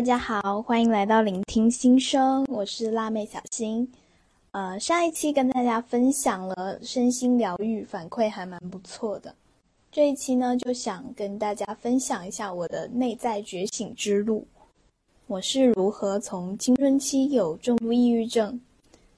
大家好，欢迎来到聆听心声，我是辣妹小新。呃，上一期跟大家分享了身心疗愈，反馈还蛮不错的。这一期呢，就想跟大家分享一下我的内在觉醒之路。我是如何从青春期有重度抑郁症，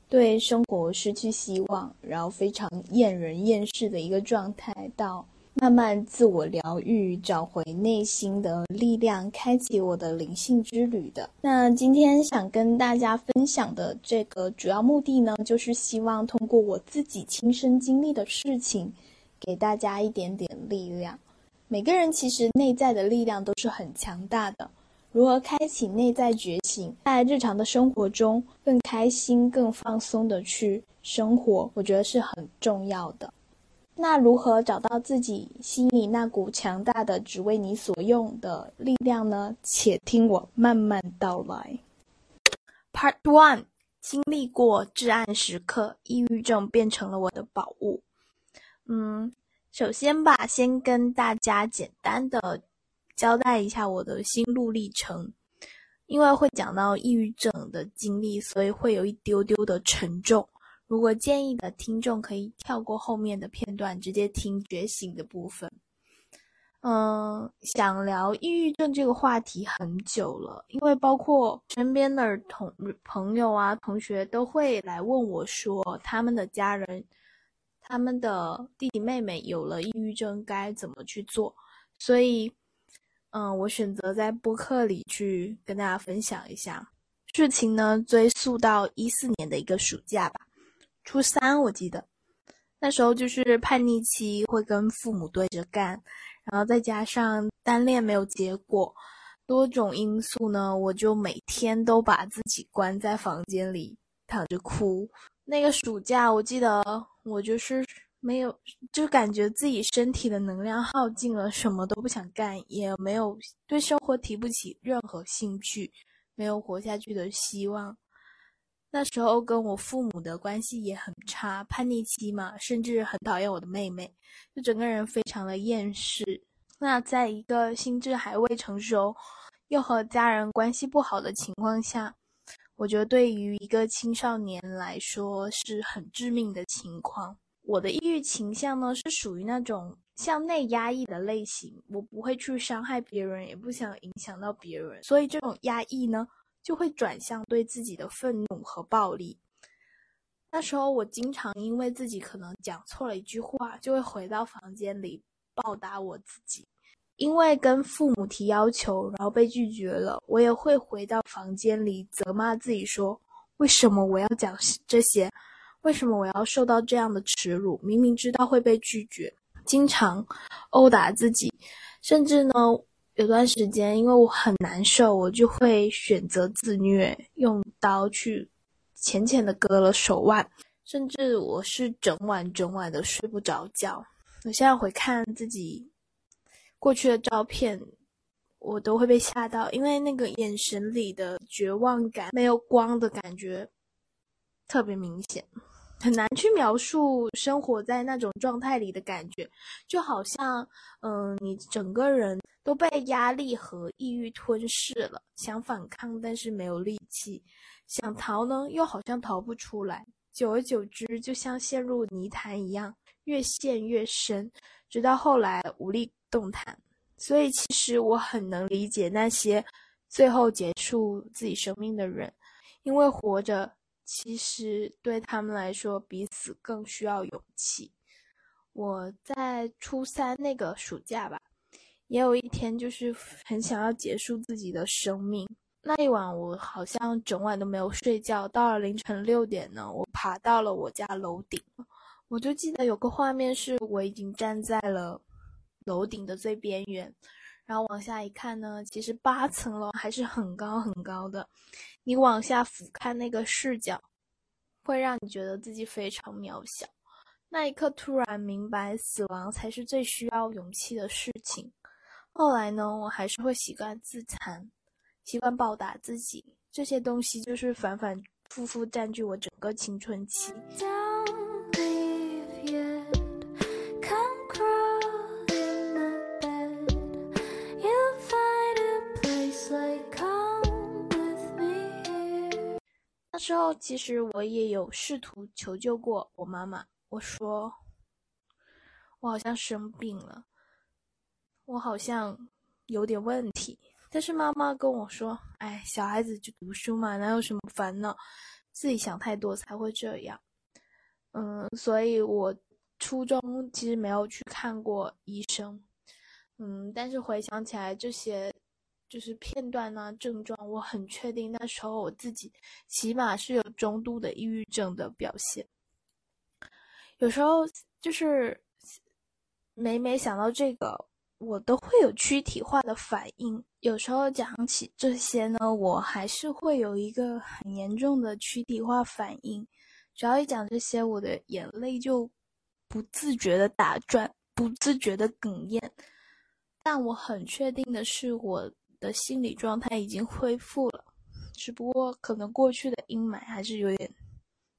对生活失去希望，然后非常厌人厌世的一个状态，到慢慢自我疗愈，找回内心的力量，开启我的灵性之旅的。那今天想跟大家分享的这个主要目的呢，就是希望通过我自己亲身经历的事情。给大家一点点力量。每个人其实内在的力量都是很强大的。如何开启内在觉醒，在日常的生活中更开心、更放松的去生活，我觉得是很重要的。那如何找到自己心里那股强大的、只为你所用的力量呢？且听我慢慢道来。Part One：经历过至暗时刻，抑郁症变成了我的宝物。嗯，首先吧，先跟大家简单的交代一下我的心路历程，因为会讲到抑郁症的经历，所以会有一丢丢的沉重。如果建议的听众可以跳过后面的片段，直接听觉醒的部分。嗯，想聊抑郁症这个话题很久了，因为包括身边的同朋友啊、同学都会来问我说，他们的家人。他们的弟弟妹妹有了抑郁症，该怎么去做？所以，嗯，我选择在播客里去跟大家分享一下事情呢。追溯到一四年的一个暑假吧，初三我记得，那时候就是叛逆期，会跟父母对着干，然后再加上单恋没有结果，多种因素呢，我就每天都把自己关在房间里躺着哭。那个暑假，我记得我就是没有，就感觉自己身体的能量耗尽了，什么都不想干，也没有对生活提不起任何兴趣，没有活下去的希望。那时候跟我父母的关系也很差，叛逆期嘛，甚至很讨厌我的妹妹，就整个人非常的厌世。那在一个心智还未成熟，又和家人关系不好的情况下。我觉得对于一个青少年来说是很致命的情况。我的抑郁倾向呢是属于那种向内压抑的类型，我不会去伤害别人，也不想影响到别人，所以这种压抑呢就会转向对自己的愤怒和暴力。那时候我经常因为自己可能讲错了一句话，就会回到房间里暴打我自己。因为跟父母提要求，然后被拒绝了，我也会回到房间里责骂自己，说为什么我要讲这些？为什么我要受到这样的耻辱？明明知道会被拒绝，经常殴打自己，甚至呢，有段时间因为我很难受，我就会选择自虐，用刀去浅浅的割了手腕，甚至我是整晚整晚的睡不着觉。我现在回看自己。过去的照片，我都会被吓到，因为那个眼神里的绝望感、没有光的感觉特别明显，很难去描述生活在那种状态里的感觉，就好像，嗯，你整个人都被压力和抑郁吞噬了，想反抗但是没有力气，想逃呢又好像逃不出来，久而久之就像陷入泥潭一样，越陷越深，直到后来无力。动弹，所以其实我很能理解那些最后结束自己生命的人，因为活着其实对他们来说比死更需要勇气。我在初三那个暑假吧，也有一天就是很想要结束自己的生命。那一晚我好像整晚都没有睡觉，到了凌晨六点呢，我爬到了我家楼顶，我就记得有个画面是我已经站在了。楼顶的最边缘，然后往下一看呢，其实八层楼还是很高很高的。你往下俯瞰那个视角，会让你觉得自己非常渺小。那一刻突然明白，死亡才是最需要勇气的事情。后来呢，我还是会习惯自残，习惯暴打自己，这些东西就是反反复复占据我整个青春期。候，其实我也有试图求救过我妈妈。我说，我好像生病了，我好像有点问题。但是妈妈跟我说：“哎，小孩子就读书嘛，哪有什么烦恼？自己想太多才会这样。”嗯，所以我初中其实没有去看过医生。嗯，但是回想起来这些就是片段啊症状，我很确定那时候我自己起码是有中度的抑郁症的表现。有时候就是每每想到这个。我都会有躯体化的反应，有时候讲起这些呢，我还是会有一个很严重的躯体化反应。只要一讲这些，我的眼泪就不自觉的打转，不自觉的哽咽。但我很确定的是，我的心理状态已经恢复了，只不过可能过去的阴霾还是有点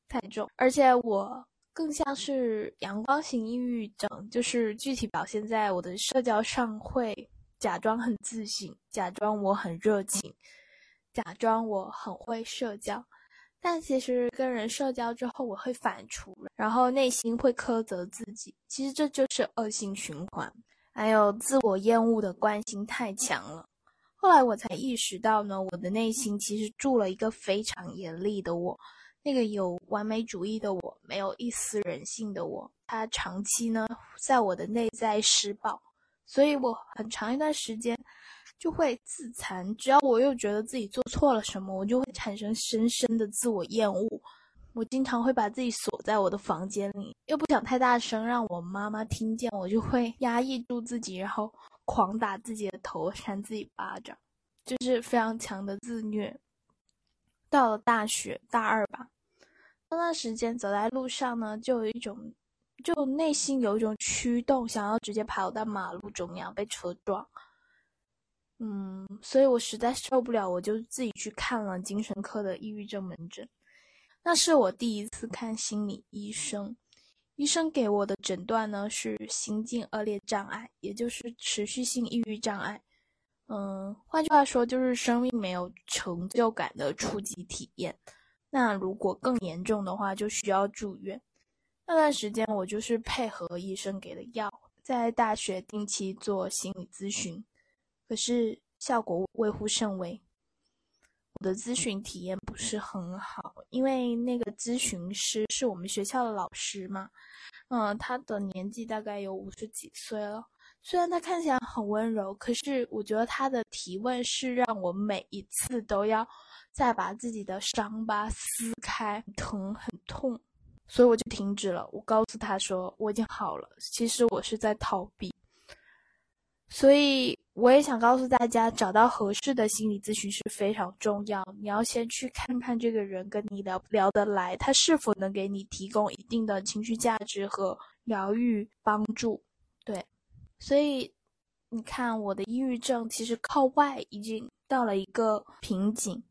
太重，而且我。更像是阳光型抑郁症，就是具体表现在我的社交上，会假装很自信，假装我很热情，假装我很会社交，但其实跟人社交之后，我会反刍，然后内心会苛责自己，其实这就是恶性循环。还有自我厌恶的惯性太强了，后来我才意识到呢，我的内心其实住了一个非常严厉的我。那个有完美主义的我，没有一丝人性的我，他长期呢在我的内在施暴，所以我很长一段时间就会自残。只要我又觉得自己做错了什么，我就会产生深深的自我厌恶。我经常会把自己锁在我的房间里，又不想太大声让我妈妈听见，我就会压抑住自己，然后狂打自己的头，扇自己巴掌，就是非常强的自虐。到了大学大二吧。那段时间走在路上呢，就有一种，就内心有一种驱动，想要直接跑到马路中央被车撞。嗯，所以我实在受不了，我就自己去看了精神科的抑郁症门诊。那是我第一次看心理医生，医生给我的诊断呢是心境恶劣障碍，也就是持续性抑郁障碍。嗯，换句话说，就是生命没有成就感的初级体验。那如果更严重的话，就需要住院。那段时间，我就是配合医生给的药，在大学定期做心理咨询，可是效果微乎甚微。我的咨询体验不是很好，因为那个咨询师是我们学校的老师嘛，嗯，他的年纪大概有五十几岁了。虽然他看起来很温柔，可是我觉得他的提问是让我每一次都要。再把自己的伤疤撕开，很疼很痛，所以我就停止了。我告诉他说我已经好了，其实我是在逃避。所以我也想告诉大家，找到合适的心理咨询师非常重要。你要先去看看这个人跟你聊不聊得来，他是否能给你提供一定的情绪价值和疗愈帮助。对，所以你看，我的抑郁症其实靠外已经到了一个瓶颈。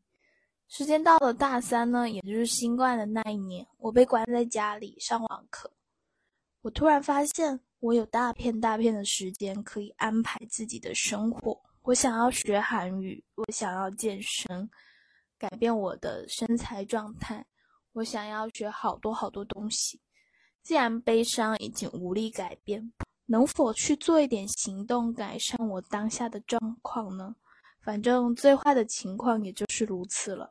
时间到了大三呢，也就是新冠的那一年，我被关在家里上网课。我突然发现，我有大片大片的时间可以安排自己的生活。我想要学韩语，我想要健身，改变我的身材状态。我想要学好多好多东西。既然悲伤已经无力改变，能否去做一点行动，改善我当下的状况呢？反正最坏的情况也就是如此了。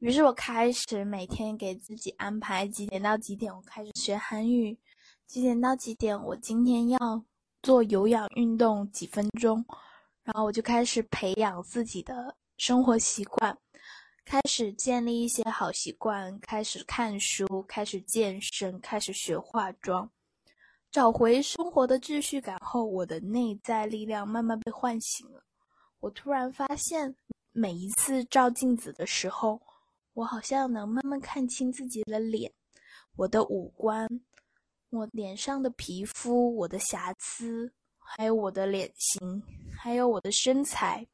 于是我开始每天给自己安排几点到几点，我开始学韩语；几点到几点，我今天要做有氧运动几分钟。然后我就开始培养自己的生活习惯，开始建立一些好习惯，开始看书，开始健身，开始学化妆，找回生活的秩序感后，我的内在力量慢慢被唤醒了。我突然发现，每一次照镜子的时候。我好像能慢慢看清自己的脸，我的五官，我脸上的皮肤，我的瑕疵，还有我的脸型，还有我的身材，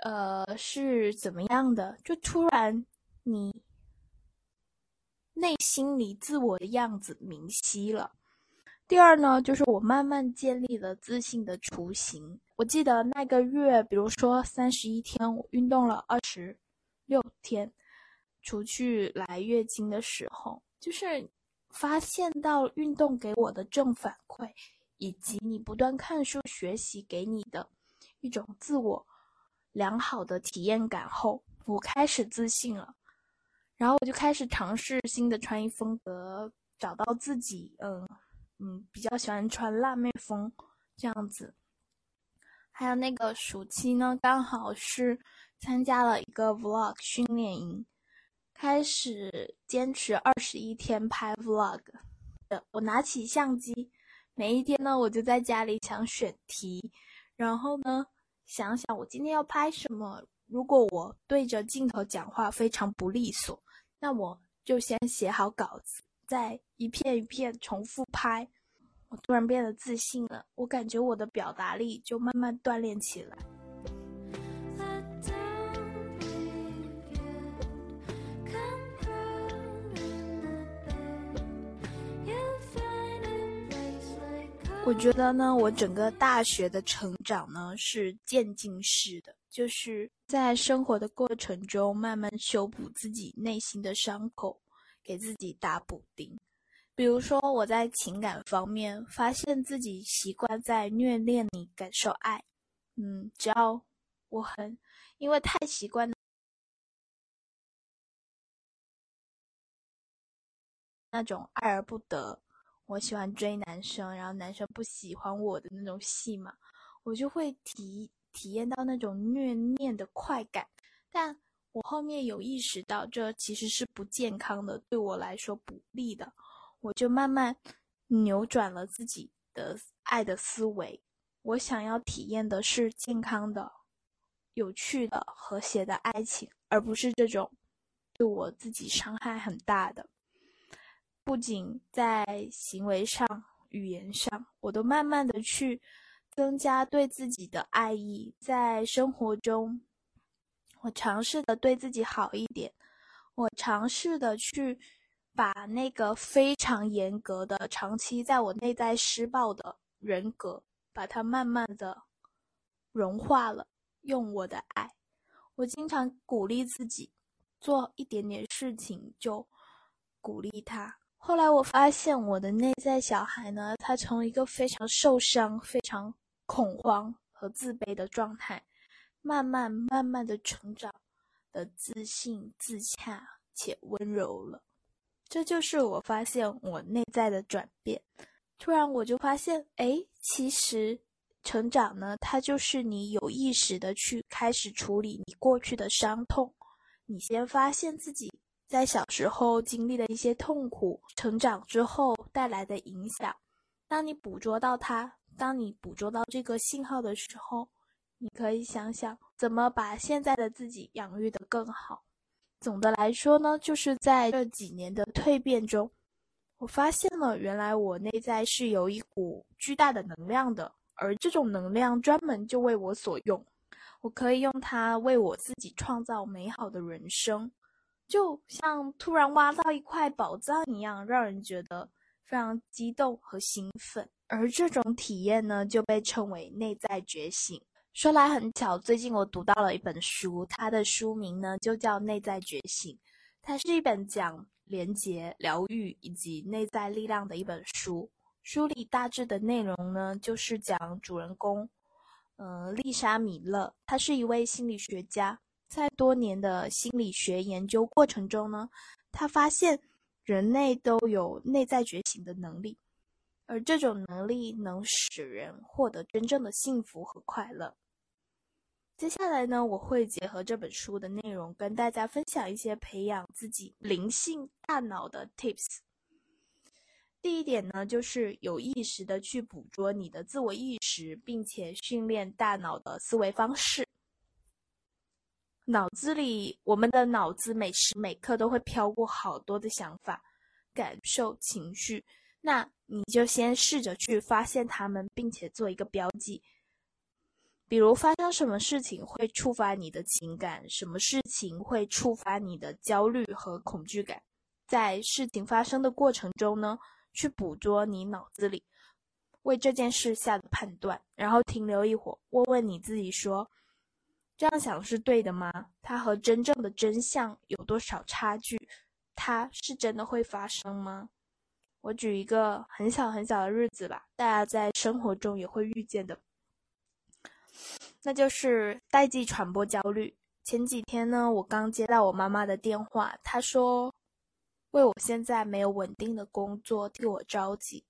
呃，是怎么样的？就突然，你内心里自我的样子明晰了。第二呢，就是我慢慢建立了自信的雏形。我记得那个月，比如说三十一天，我运动了二十。六天，除去来月经的时候，就是发现到运动给我的正反馈，以及你不断看书学习给你的一种自我良好的体验感后，我开始自信了。然后我就开始尝试新的穿衣风格，找到自己，嗯嗯，比较喜欢穿辣妹风这样子。还有那个暑期呢，刚好是参加了一个 vlog 训练营，开始坚持二十一天拍 vlog。我拿起相机，每一天呢，我就在家里想选题，然后呢，想想我今天要拍什么。如果我对着镜头讲话非常不利索。那我就先写好稿子，再一片一片重复拍。我突然变得自信了，我感觉我的表达力就慢慢锻炼起来。我觉得呢，我整个大学的成长呢是渐进式的，就是在生活的过程中慢慢修补自己内心的伤口，给自己打补丁。比如说，我在情感方面发现自己习惯在虐恋里感受爱，嗯，只要我很因为太习惯那种爱而不得。我喜欢追男生，然后男生不喜欢我的那种戏嘛，我就会体体验到那种虐恋的快感。但我后面有意识到，这其实是不健康的，对我来说不利的。我就慢慢扭转了自己的爱的思维。我想要体验的是健康的、有趣的、和谐的爱情，而不是这种对我自己伤害很大的。不仅在行为上、语言上，我都慢慢的去增加对自己的爱意。在生活中，我尝试的对自己好一点，我尝试的去把那个非常严格的、长期在我内在施暴的人格，把它慢慢的融化了。用我的爱，我经常鼓励自己，做一点点事情就鼓励他。后来我发现，我的内在小孩呢，他从一个非常受伤、非常恐慌和自卑的状态，慢慢、慢慢的成长，的自信、自洽且温柔了。这就是我发现我内在的转变。突然，我就发现，哎，其实成长呢，它就是你有意识的去开始处理你过去的伤痛。你先发现自己。在小时候经历的一些痛苦，成长之后带来的影响。当你捕捉到它，当你捕捉到这个信号的时候，你可以想想怎么把现在的自己养育得更好。总的来说呢，就是在这几年的蜕变中，我发现了原来我内在是有一股巨大的能量的，而这种能量专门就为我所用，我可以用它为我自己创造美好的人生。就像突然挖到一块宝藏一样，让人觉得非常激动和兴奋。而这种体验呢，就被称为内在觉醒。说来很巧，最近我读到了一本书，它的书名呢就叫《内在觉醒》。它是一本讲连结、疗愈以及内在力量的一本书。书里大致的内容呢，就是讲主人公，嗯，丽莎·米勒，她是一位心理学家。在多年的心理学研究过程中呢，他发现人类都有内在觉醒的能力，而这种能力能使人获得真正的幸福和快乐。接下来呢，我会结合这本书的内容，跟大家分享一些培养自己灵性大脑的 tips。第一点呢，就是有意识的去捕捉你的自我意识，并且训练大脑的思维方式。脑子里，我们的脑子每时每刻都会飘过好多的想法、感受、情绪。那你就先试着去发现它们，并且做一个标记。比如发生什么事情会触发你的情感，什么事情会触发你的焦虑和恐惧感。在事情发生的过程中呢，去捕捉你脑子里为这件事下的判断，然后停留一会儿，问问你自己说。这样想是对的吗？它和真正的真相有多少差距？它是真的会发生吗？我举一个很小很小的日子吧，大家在生活中也会遇见的，那就是代际传播焦虑。前几天呢，我刚接到我妈妈的电话，她说为我现在没有稳定的工作替我着急，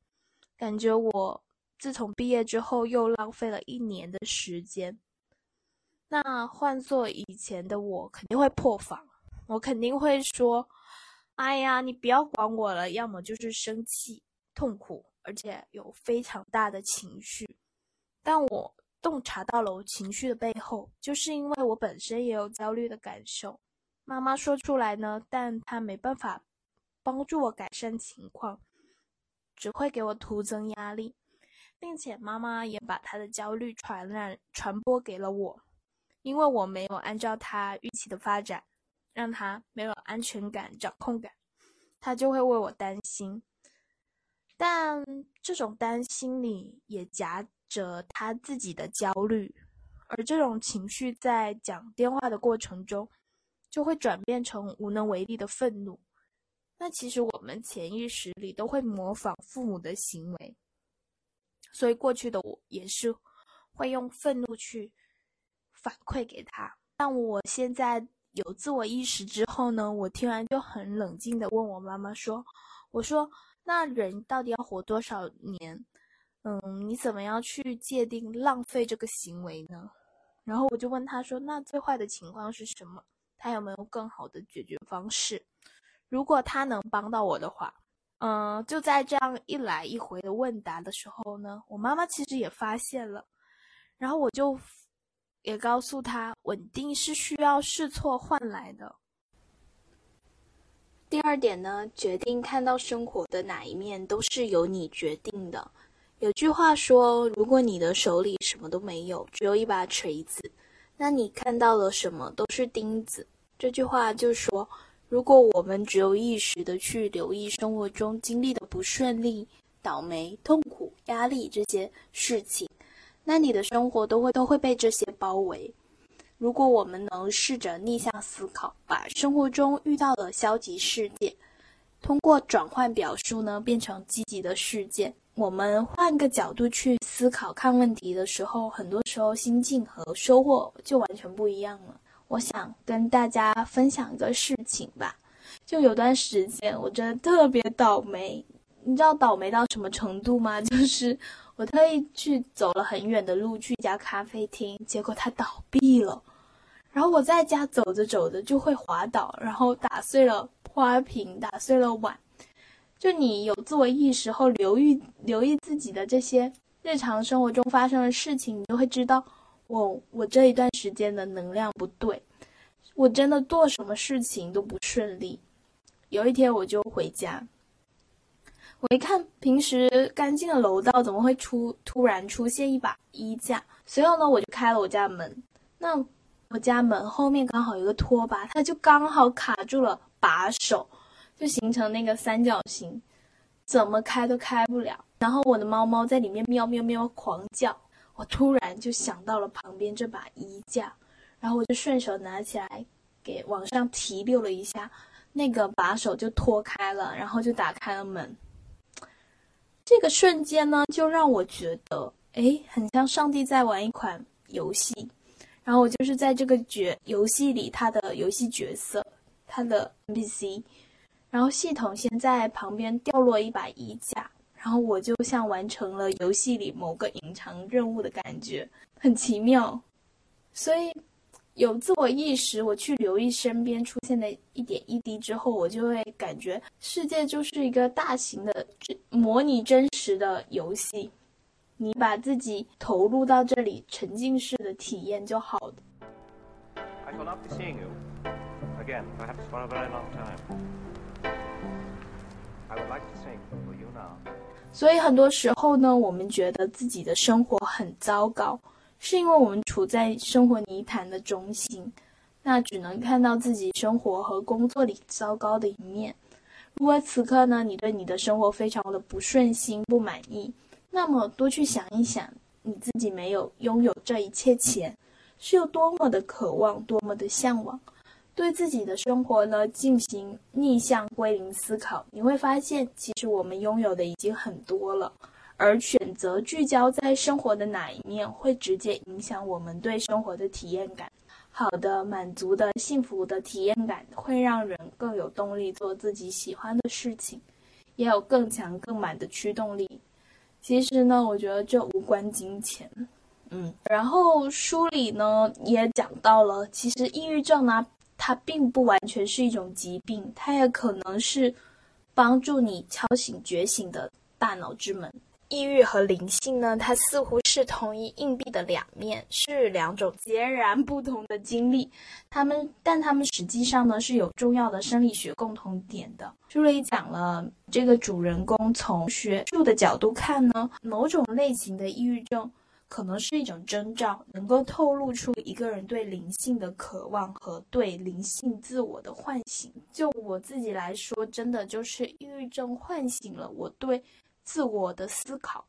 感觉我自从毕业之后又浪费了一年的时间。那换做以前的我，肯定会破防，我肯定会说：“哎呀，你不要管我了。”要么就是生气、痛苦，而且有非常大的情绪。但我洞察到了我情绪的背后，就是因为我本身也有焦虑的感受。妈妈说出来呢，但她没办法帮助我改善情况，只会给我徒增压力，并且妈妈也把她的焦虑传染、传播给了我。因为我没有按照他预期的发展，让他没有安全感、掌控感，他就会为我担心。但这种担心里也夹着他自己的焦虑，而这种情绪在讲电话的过程中，就会转变成无能为力的愤怒。那其实我们潜意识里都会模仿父母的行为，所以过去的我也是会用愤怒去。反馈给他，但我现在有自我意识之后呢，我听完就很冷静的问我妈妈说：“我说，那人到底要活多少年？嗯，你怎么样去界定浪费这个行为呢？”然后我就问他说：“那最坏的情况是什么？他有没有更好的解决方式？如果他能帮到我的话，嗯，就在这样一来一回的问答的时候呢，我妈妈其实也发现了，然后我就。”也告诉他，稳定是需要试错换来的。第二点呢，决定看到生活的哪一面都是由你决定的。有句话说，如果你的手里什么都没有，只有一把锤子，那你看到了什么都是钉子。这句话就说，如果我们只有意识的去留意生活中经历的不顺利、倒霉、痛苦、压力这些事情。那你的生活都会都会被这些包围。如果我们能试着逆向思考，把生活中遇到的消极事件，通过转换表述呢，变成积极的事件。我们换个角度去思考看问题的时候，很多时候心境和收获就完全不一样了。我想跟大家分享一个事情吧，就有段时间我真的特别倒霉。你知道倒霉到什么程度吗？就是我特意去走了很远的路去一家咖啡厅，结果它倒闭了。然后我在家走着走着就会滑倒，然后打碎了花瓶，打碎了碗。就你有自我意识后，留意留意自己的这些日常生活中发生的事情，你就会知道，我我这一段时间的能量不对，我真的做什么事情都不顺利。有一天我就回家。我一看，平时干净的楼道怎么会出突然出现一把衣架？随后呢，我就开了我家门。那我家门后面刚好有个拖把，它就刚好卡住了把手，就形成那个三角形，怎么开都开不了。然后我的猫猫在里面喵喵喵狂叫。我突然就想到了旁边这把衣架，然后我就顺手拿起来给往上提溜了一下，那个把手就脱开了，然后就打开了门。这个瞬间呢，就让我觉得，哎，很像上帝在玩一款游戏，然后我就是在这个角游戏里，他的游戏角色，他的 NPC，然后系统先在旁边掉落一把衣架，然后我就像完成了游戏里某个隐藏任务的感觉，很奇妙，所以。有自我意识，我去留意身边出现的一点一滴之后，我就会感觉世界就是一个大型的模拟真实的游戏。你把自己投入到这里，沉浸式的体验就好了。所以很多时候呢，我们觉得自己的生活很糟糕。是因为我们处在生活泥潭的中心，那只能看到自己生活和工作里糟糕的一面。如果此刻呢，你对你的生活非常的不顺心、不满意，那么多去想一想，你自己没有拥有这一切前，是有多么的渴望，多么的向往。对自己的生活呢进行逆向归零思考，你会发现，其实我们拥有的已经很多了。而选择聚焦在生活的哪一面，会直接影响我们对生活的体验感。好的、满足的、幸福的体验感，会让人更有动力做自己喜欢的事情，也有更强、更满的驱动力。其实呢，我觉得这无关金钱。嗯，然后书里呢也讲到了，其实抑郁症呢。它并不完全是一种疾病，它也可能是帮助你敲醒觉醒的大脑之门。抑郁和灵性呢，它似乎是同一硬币的两面，是两种截然不同的经历。他们，但他们实际上呢是有重要的生理学共同点的。书里讲了，这个主人公从学术的角度看呢，某种类型的抑郁症。可能是一种征兆，能够透露出一个人对灵性的渴望和对灵性自我的唤醒。就我自己来说，真的就是抑郁症唤醒了我对自我的思考，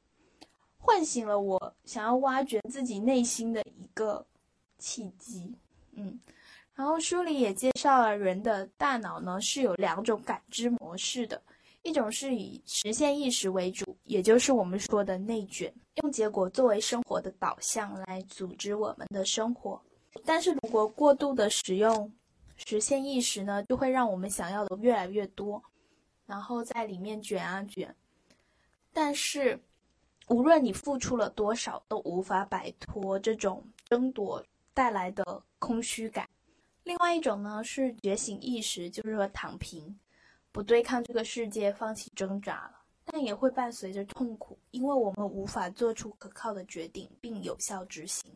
唤醒了我想要挖掘自己内心的一个契机。嗯，然后书里也介绍了人的大脑呢是有两种感知模式的。一种是以实现意识为主，也就是我们说的内卷，用结果作为生活的导向来组织我们的生活。但是如果过度的使用实现意识呢，就会让我们想要的越来越多，然后在里面卷啊卷。但是无论你付出了多少，都无法摆脱这种争夺带来的空虚感。另外一种呢是觉醒意识，就是说躺平。不对抗这个世界，放弃挣扎了，但也会伴随着痛苦，因为我们无法做出可靠的决定并有效执行。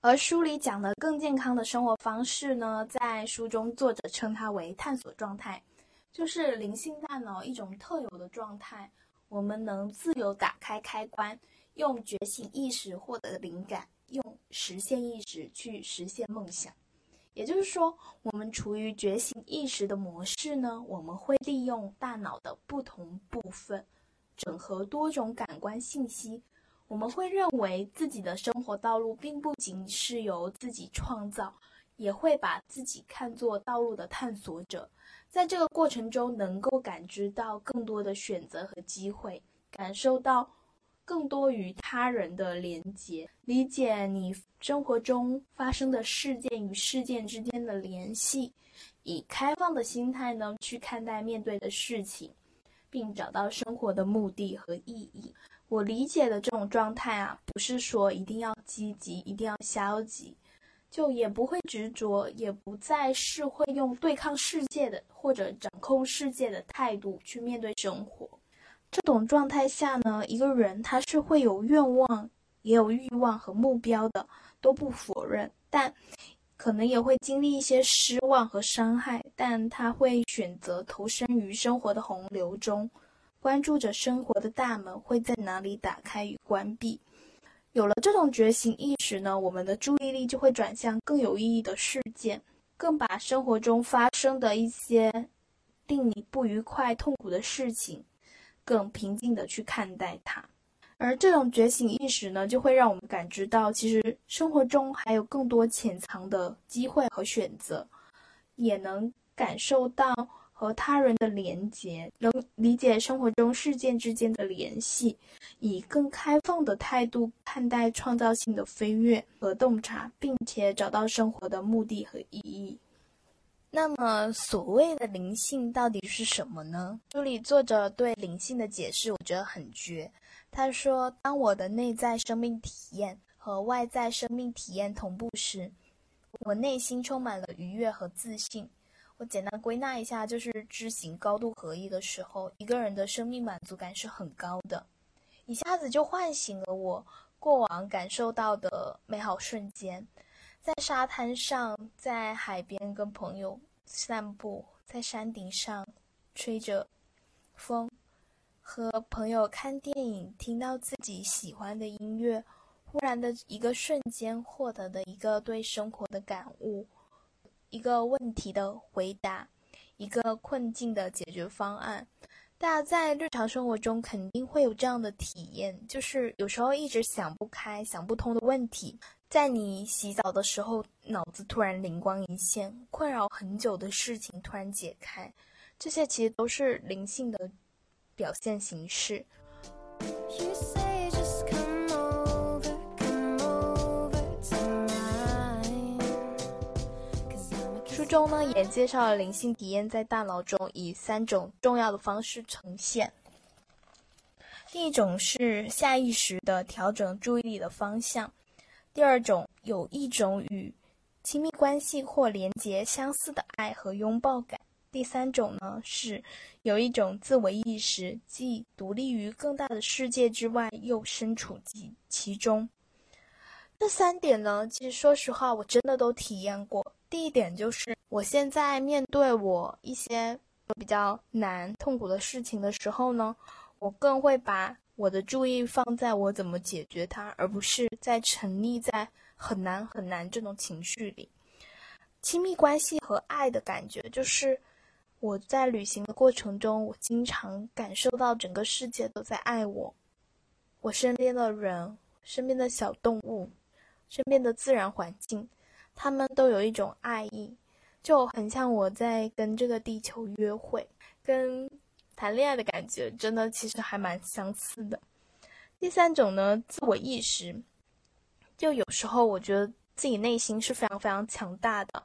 而书里讲的更健康的生活方式呢，在书中作者称它为探索状态，就是灵性大脑一种特有的状态，我们能自由打开开关，用觉醒意识获得灵感，用实现意识去实现梦想。也就是说，我们处于觉醒意识的模式呢，我们会利用大脑的不同部分，整合多种感官信息。我们会认为自己的生活道路并不仅是由自己创造，也会把自己看作道路的探索者。在这个过程中，能够感知到更多的选择和机会，感受到。更多与他人的连接，理解你生活中发生的事件与事件之间的联系，以开放的心态呢去看待面对的事情，并找到生活的目的和意义。我理解的这种状态啊，不是说一定要积极，一定要消极，就也不会执着，也不再是会用对抗世界的或者掌控世界的态度去面对生活。这种状态下呢，一个人他是会有愿望，也有欲望和目标的，都不否认。但可能也会经历一些失望和伤害，但他会选择投身于生活的洪流中，关注着生活的大门会在哪里打开与关闭。有了这种觉醒意识呢，我们的注意力就会转向更有意义的事件，更把生活中发生的一些令你不愉快、痛苦的事情。更平静的去看待它，而这种觉醒意识呢，就会让我们感知到，其实生活中还有更多潜藏的机会和选择，也能感受到和他人的连结，能理解生活中事件之间的联系，以更开放的态度看待创造性的飞跃和洞察，并且找到生活的目的和意义。那么，所谓的灵性到底是什么呢？书里作者对灵性的解释，我觉得很绝。他说：“当我的内在生命体验和外在生命体验同步时，我内心充满了愉悦和自信。简单归纳一下，就是知行高度合一的时候，一个人的生命满足感是很高的，一下子就唤醒了我过往感受到的美好瞬间。”在沙滩上，在海边跟朋友散步，在山顶上吹着风，和朋友看电影，听到自己喜欢的音乐，忽然的一个瞬间获得的一个对生活的感悟，一个问题的回答，一个困境的解决方案，大家在日常生活中肯定会有这样的体验，就是有时候一直想不开、想不通的问题，在你洗澡的时候，脑子突然灵光一现，困扰很久的事情突然解开，这些其实都是灵性的表现形式。中呢也介绍了灵性体验在大脑中以三种重要的方式呈现。第一种是下意识的调整注意力的方向，第二种有一种与亲密关系或连结相似的爱和拥抱感，第三种呢是有一种自我意识，既独立于更大的世界之外，又身处其其中。这三点呢，其实说实话，我真的都体验过。第一点就是，我现在面对我一些比较难、痛苦的事情的时候呢，我更会把我的注意放在我怎么解决它，而不是在沉溺在很难很难这种情绪里。亲密关系和爱的感觉，就是我在旅行的过程中，我经常感受到整个世界都在爱我，我身边的人、身边的小动物、身边的自然环境。他们都有一种爱意，就很像我在跟这个地球约会，跟谈恋爱的感觉，真的其实还蛮相似的。第三种呢，自我意识，就有时候我觉得自己内心是非常非常强大的，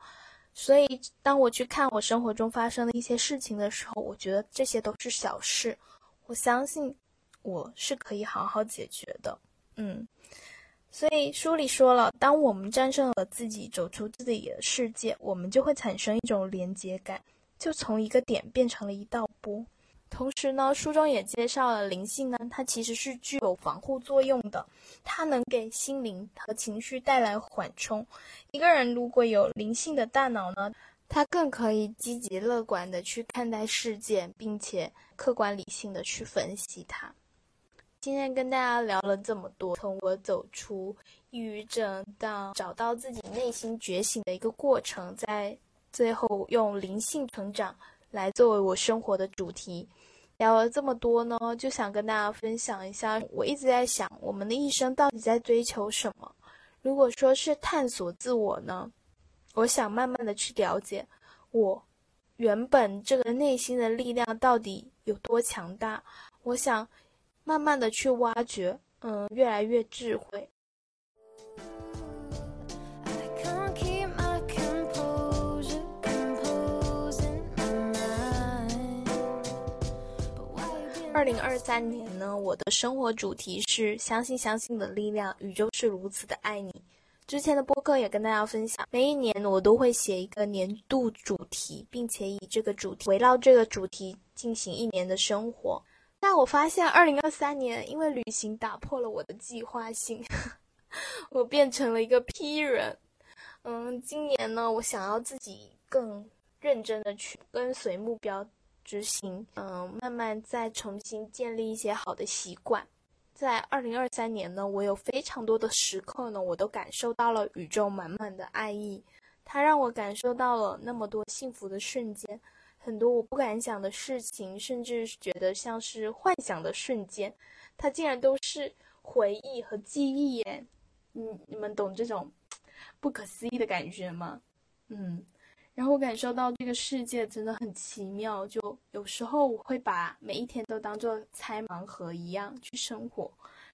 所以当我去看我生活中发生的一些事情的时候，我觉得这些都是小事，我相信我是可以好好解决的。嗯。所以书里说了，当我们战胜了自己，走出自己的世界，我们就会产生一种连接感，就从一个点变成了一道波。同时呢，书中也介绍了灵性呢，它其实是具有防护作用的，它能给心灵和情绪带来缓冲。一个人如果有灵性的大脑呢，他更可以积极乐观的去看待事件，并且客观理性的去分析它。今天跟大家聊了这么多，从我走出抑郁症到找到自己内心觉醒的一个过程，在最后用灵性成长来作为我生活的主题，聊了这么多呢，就想跟大家分享一下，我一直在想，我们的一生到底在追求什么？如果说是探索自我呢，我想慢慢的去了解我原本这个内心的力量到底有多强大，我想。慢慢的去挖掘，嗯，越来越智慧。二零二三年呢，我的生活主题是相信相信的力量，宇宙是如此的爱你。之前的播客也跟大家分享，每一年我都会写一个年度主题，并且以这个主题围绕这个主题进行一年的生活。但我发现，二零二三年因为旅行打破了我的计划性，我变成了一个 P 人。嗯，今年呢，我想要自己更认真的去跟随目标执行，嗯，慢慢再重新建立一些好的习惯。在二零二三年呢，我有非常多的时刻呢，我都感受到了宇宙满满的爱意，它让我感受到了那么多幸福的瞬间。很多我不敢想的事情，甚至觉得像是幻想的瞬间，它竟然都是回忆和记忆耶！嗯，你们懂这种不可思议的感觉吗？嗯，然后我感受到这个世界真的很奇妙，就有时候我会把每一天都当做猜盲盒一样去生活，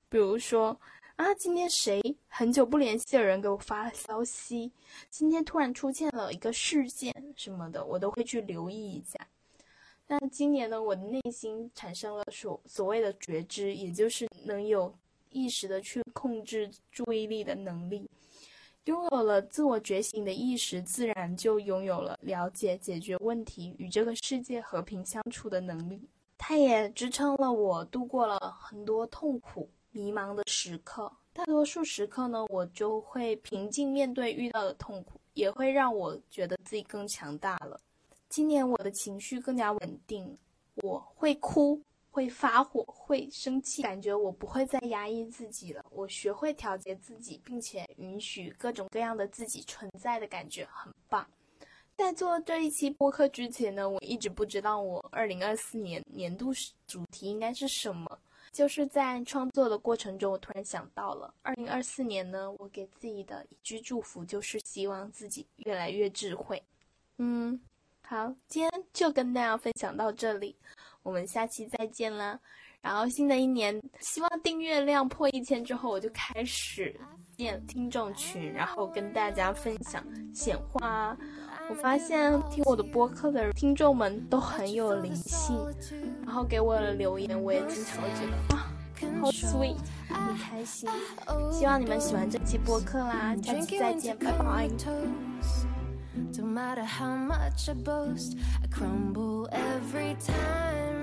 比如说。啊，今天谁很久不联系的人给我发了消息？今天突然出现了一个事件什么的，我都会去留意一下。那今年呢，我的内心产生了所所谓的觉知，也就是能有意识的去控制注意力的能力。拥有了自我觉醒的意识，自然就拥有了了解、解决问题、与这个世界和平相处的能力。它也支撑了我度过了很多痛苦。迷茫的时刻，大多数时刻呢，我就会平静面对遇到的痛苦，也会让我觉得自己更强大了。今年我的情绪更加稳定，我会哭，会发火，会生气，感觉我不会再压抑自己了。我学会调节自己，并且允许各种各样的自己存在的感觉，很棒。在做这一期播客之前呢，我一直不知道我二零二四年年度主题应该是什么。就是在创作的过程中，我突然想到了二零二四年呢，我给自己的一句祝福就是希望自己越来越智慧。嗯，好，今天就跟大家分享到这里，我们下期再见啦。然后新的一年，希望订阅量破一千之后，我就开始建听众群，然后跟大家分享显化。我发现听我的播客的听众们都很有灵性，然后给我的留言，我也经常会觉得啊，好 sweet，很开心。希望你们喜欢这期播客啦，下期再见，拜拜。Don't matter how much I boast, I crumble every time.